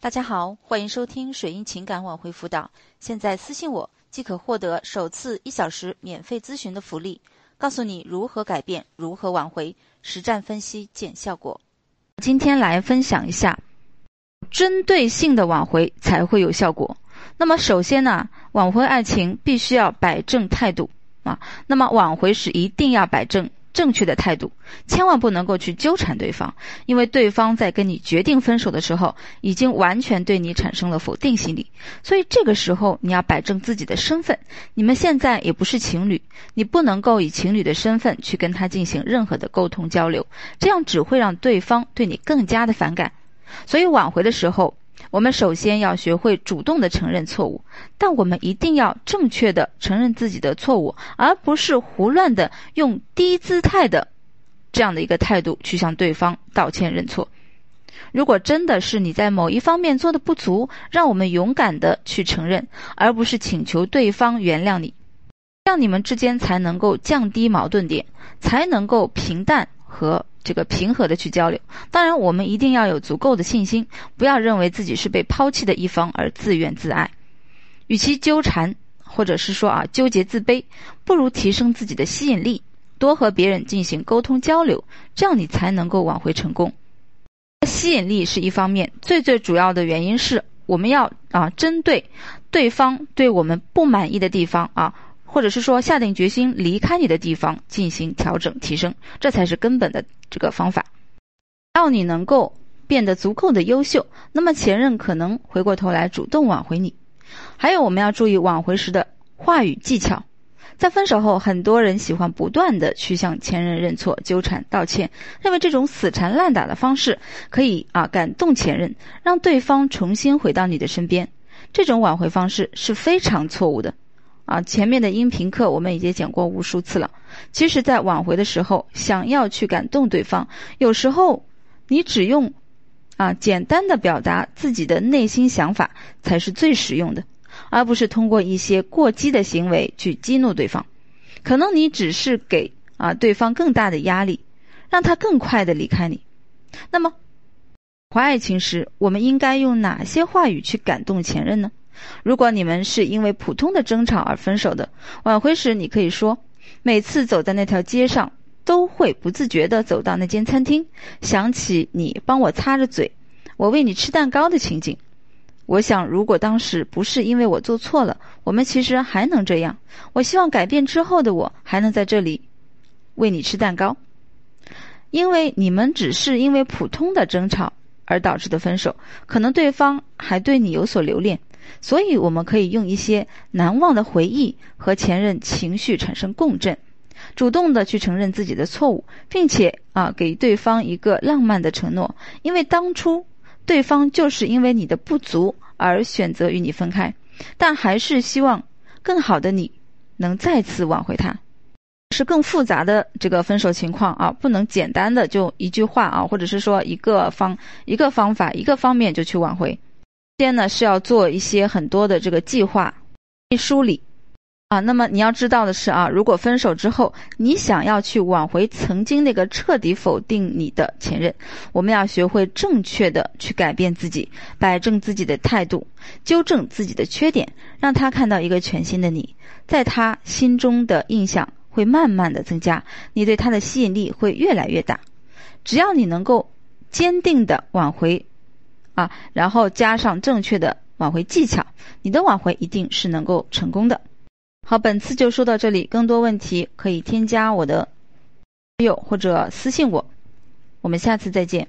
大家好，欢迎收听水印情感挽回辅导。现在私信我即可获得首次一小时免费咨询的福利，告诉你如何改变，如何挽回，实战分析见效果。今天来分享一下，针对性的挽回才会有效果。那么首先呢，挽回爱情必须要摆正态度啊。那么挽回时一定要摆正。正确的态度，千万不能够去纠缠对方，因为对方在跟你决定分手的时候，已经完全对你产生了否定心理。所以这个时候你要摆正自己的身份，你们现在也不是情侣，你不能够以情侣的身份去跟他进行任何的沟通交流，这样只会让对方对你更加的反感。所以挽回的时候。我们首先要学会主动的承认错误，但我们一定要正确的承认自己的错误，而不是胡乱的用低姿态的这样的一个态度去向对方道歉认错。如果真的是你在某一方面做的不足，让我们勇敢的去承认，而不是请求对方原谅你，这样你们之间才能够降低矛盾点，才能够平淡和。这个平和的去交流，当然我们一定要有足够的信心，不要认为自己是被抛弃的一方而自怨自艾。与其纠缠，或者是说啊纠结自卑，不如提升自己的吸引力，多和别人进行沟通交流，这样你才能够挽回成功。吸引力是一方面，最最主要的原因是我们要啊针对对方对我们不满意的地方啊。或者是说下定决心离开你的地方进行调整提升，这才是根本的这个方法。要你能够变得足够的优秀，那么前任可能回过头来主动挽回你。还有我们要注意挽回时的话语技巧。在分手后，很多人喜欢不断的去向前任认错、纠缠、道歉，认为这种死缠烂打的方式可以啊感动前任，让对方重新回到你的身边。这种挽回方式是非常错误的。啊，前面的音频课我们已经讲过无数次了。其实，在挽回的时候，想要去感动对方，有时候你只用啊简单的表达自己的内心想法才是最实用的，而不是通过一些过激的行为去激怒对方。可能你只是给啊对方更大的压力，让他更快的离开你。那么，怀爱情时，我们应该用哪些话语去感动前任呢？如果你们是因为普通的争吵而分手的，挽回时你可以说：每次走在那条街上，都会不自觉地走到那间餐厅，想起你帮我擦着嘴，我喂你吃蛋糕的情景。我想，如果当时不是因为我做错了，我们其实还能这样。我希望改变之后的我还能在这里喂你吃蛋糕，因为你们只是因为普通的争吵而导致的分手，可能对方还对你有所留恋。所以，我们可以用一些难忘的回忆和前任情绪产生共振，主动的去承认自己的错误，并且啊，给对方一个浪漫的承诺。因为当初对方就是因为你的不足而选择与你分开，但还是希望更好的你能再次挽回他。是更复杂的这个分手情况啊，不能简单的就一句话啊，或者是说一个方一个方法一个方面就去挽回。先呢是要做一些很多的这个计划、梳理啊。那么你要知道的是啊，如果分手之后你想要去挽回曾经那个彻底否定你的前任，我们要学会正确的去改变自己，摆正自己的态度，纠正自己的缺点，让他看到一个全新的你，在他心中的印象会慢慢的增加，你对他的吸引力会越来越大。只要你能够坚定的挽回。啊，然后加上正确的挽回技巧，你的挽回一定是能够成功的。好，本次就说到这里，更多问题可以添加我的友或者私信我，我们下次再见。